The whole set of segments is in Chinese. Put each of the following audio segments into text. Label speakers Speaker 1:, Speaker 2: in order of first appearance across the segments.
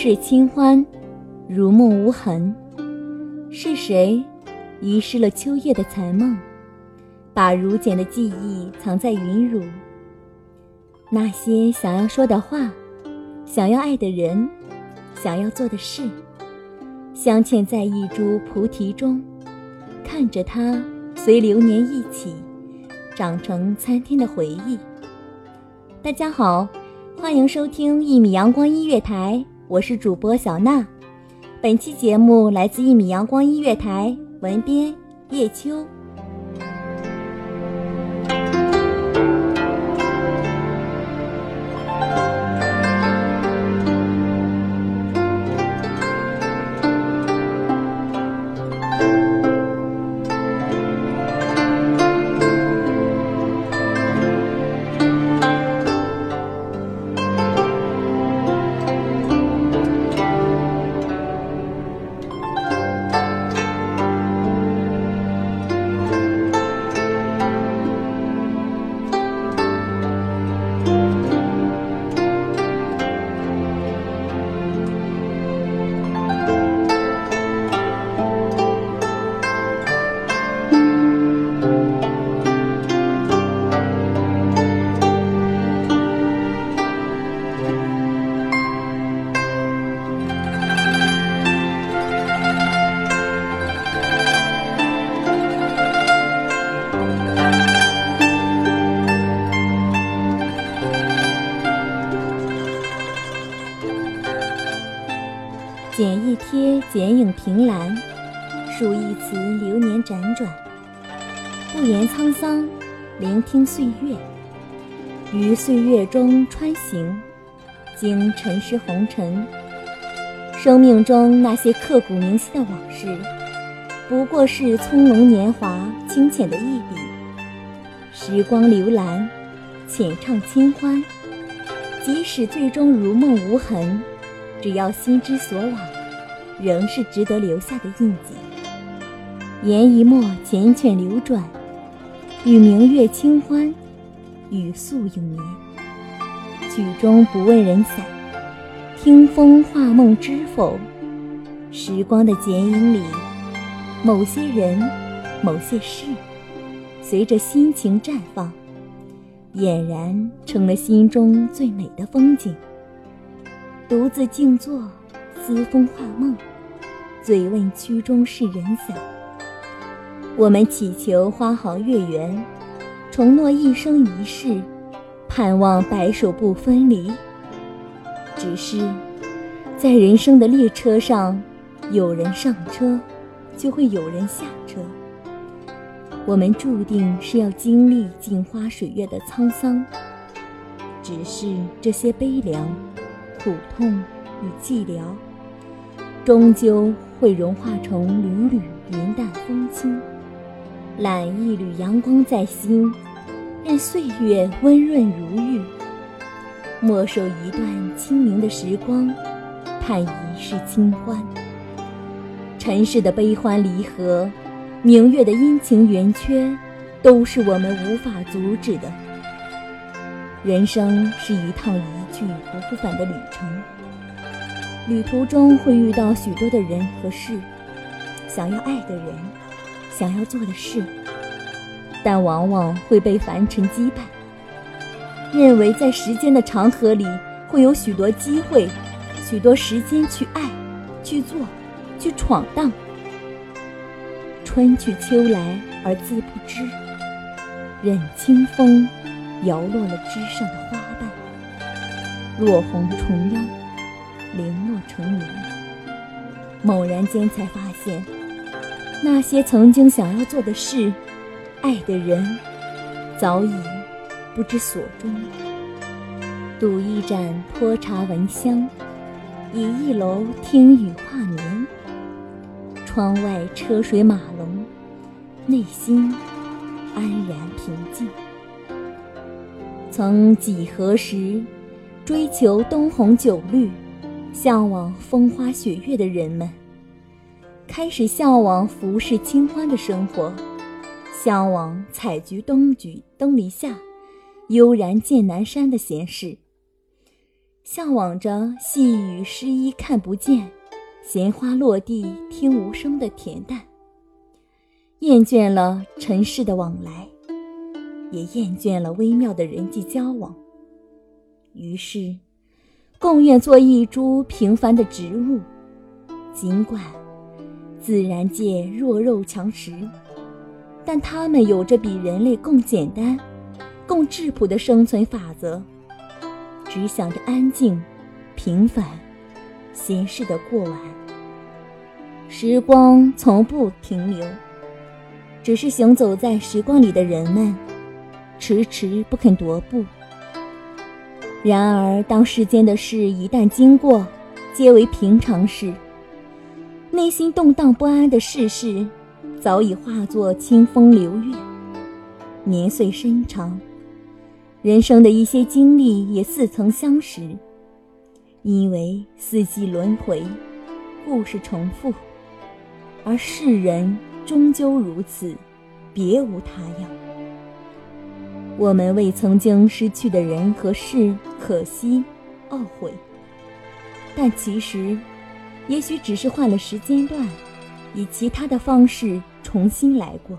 Speaker 1: 世清欢，如梦无痕。是谁遗失了秋叶的残梦，把如茧的记忆藏在云乳？那些想要说的话，想要爱的人，想要做的事，镶嵌在一株菩提中，看着它随流年一起长成参天的回忆。大家好，欢迎收听一米阳光音乐台。我是主播小娜，本期节目来自一米阳光音乐台，文编叶秋。凭栏，数一词流年辗转。不言沧桑，聆听岁月，于岁月中穿行，经尘世红尘。生命中那些刻骨铭心的往事，不过是葱茏年华清浅的一笔。时光流澜，浅唱清欢，即使最终如梦无痕。只要心之所往，仍是值得留下的印记。言一墨缱绻流转，与明月清欢，与素永眠。曲终不问人散，听风画梦知否？时光的剪影里，某些人，某些事，随着心情绽放，俨然成了心中最美的风景。独自静坐，思风画梦，醉问曲中是人散。我们祈求花好月圆，承诺一生一世，盼望白首不分离。只是，在人生的列车上，有人上车，就会有人下车。我们注定是要经历镜花水月的沧桑，只是这些悲凉、苦痛与寂寥，终究会融化成缕缕云淡风轻。揽一缕阳光在心，任岁月温润如玉。默守一段清明的时光，盼一世清欢。尘世的悲欢离合。明月的阴晴圆缺，都是我们无法阻止的。人生是一趟一去不复返的旅程，旅途中会遇到许多的人和事，想要爱的人，想要做的事，但往往会被凡尘击败。认为在时间的长河里会有许多机会，许多时间去爱，去做，去闯荡。春去秋来而自不知，任清风摇落了枝上的花瓣，落红重腰，零落成泥。猛然间才发现，那些曾经想要做的事，爱的人，早已不知所终。赌一盏泼茶闻香，倚一楼听雨画眠。窗外车水马龙，内心安然平静。曾几何时，追求灯红酒绿、向往风花雪月的人们，开始向往浮世清欢的生活，向往采菊东菊东篱下，悠然见南山的闲适，向往着细雨湿衣看不见。闲花落地听无声的恬淡，厌倦了尘世的往来，也厌倦了微妙的人际交往。于是，更愿做一株平凡的植物。尽管自然界弱肉强食，但它们有着比人类更简单、更质朴的生存法则，只想着安静、平凡、闲适的过完。时光从不停留，只是行走在时光里的人们，迟迟不肯踱步。然而，当世间的事一旦经过，皆为平常事。内心动荡不安的世事，早已化作清风流月。年岁深长，人生的一些经历也似曾相识。因为四季轮回，故事重复。而世人终究如此，别无他样。我们为曾经失去的人和事可惜、懊悔，但其实，也许只是换了时间段，以其他的方式重新来过。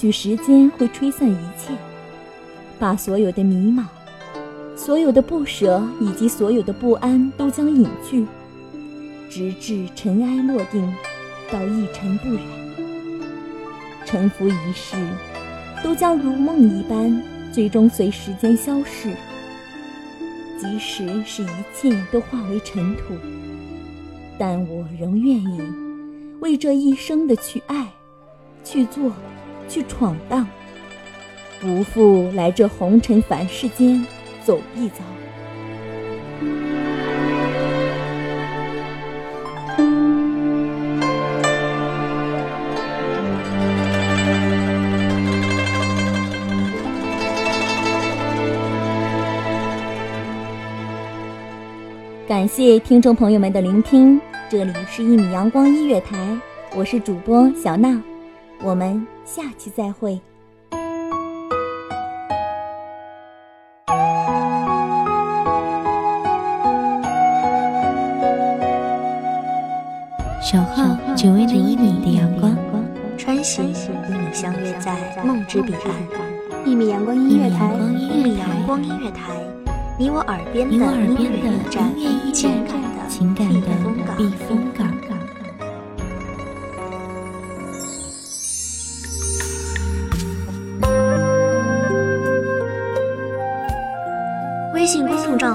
Speaker 1: 许时间会吹散一切，把所有的迷茫、所有的不舍以及所有的不安都将隐去，直至尘埃落定，到一尘不染。沉浮一世，都将如梦一般，最终随时间消逝。即使是一切都化为尘土，但我仍愿意为这一生的去爱。去做，去闯荡，不负来这红尘凡世间走一遭。感谢听众朋友们的聆听，这里是一米阳光音乐台，我是主播小娜。我们下期再会。
Speaker 2: 小号九违的一米的阳光，
Speaker 1: 穿行与你相约在梦之彼岸。一米阳光音乐台，
Speaker 2: 一米
Speaker 1: 阳光音乐台，你我耳边的音乐驿站，
Speaker 2: 情感的情
Speaker 1: 感的避风港。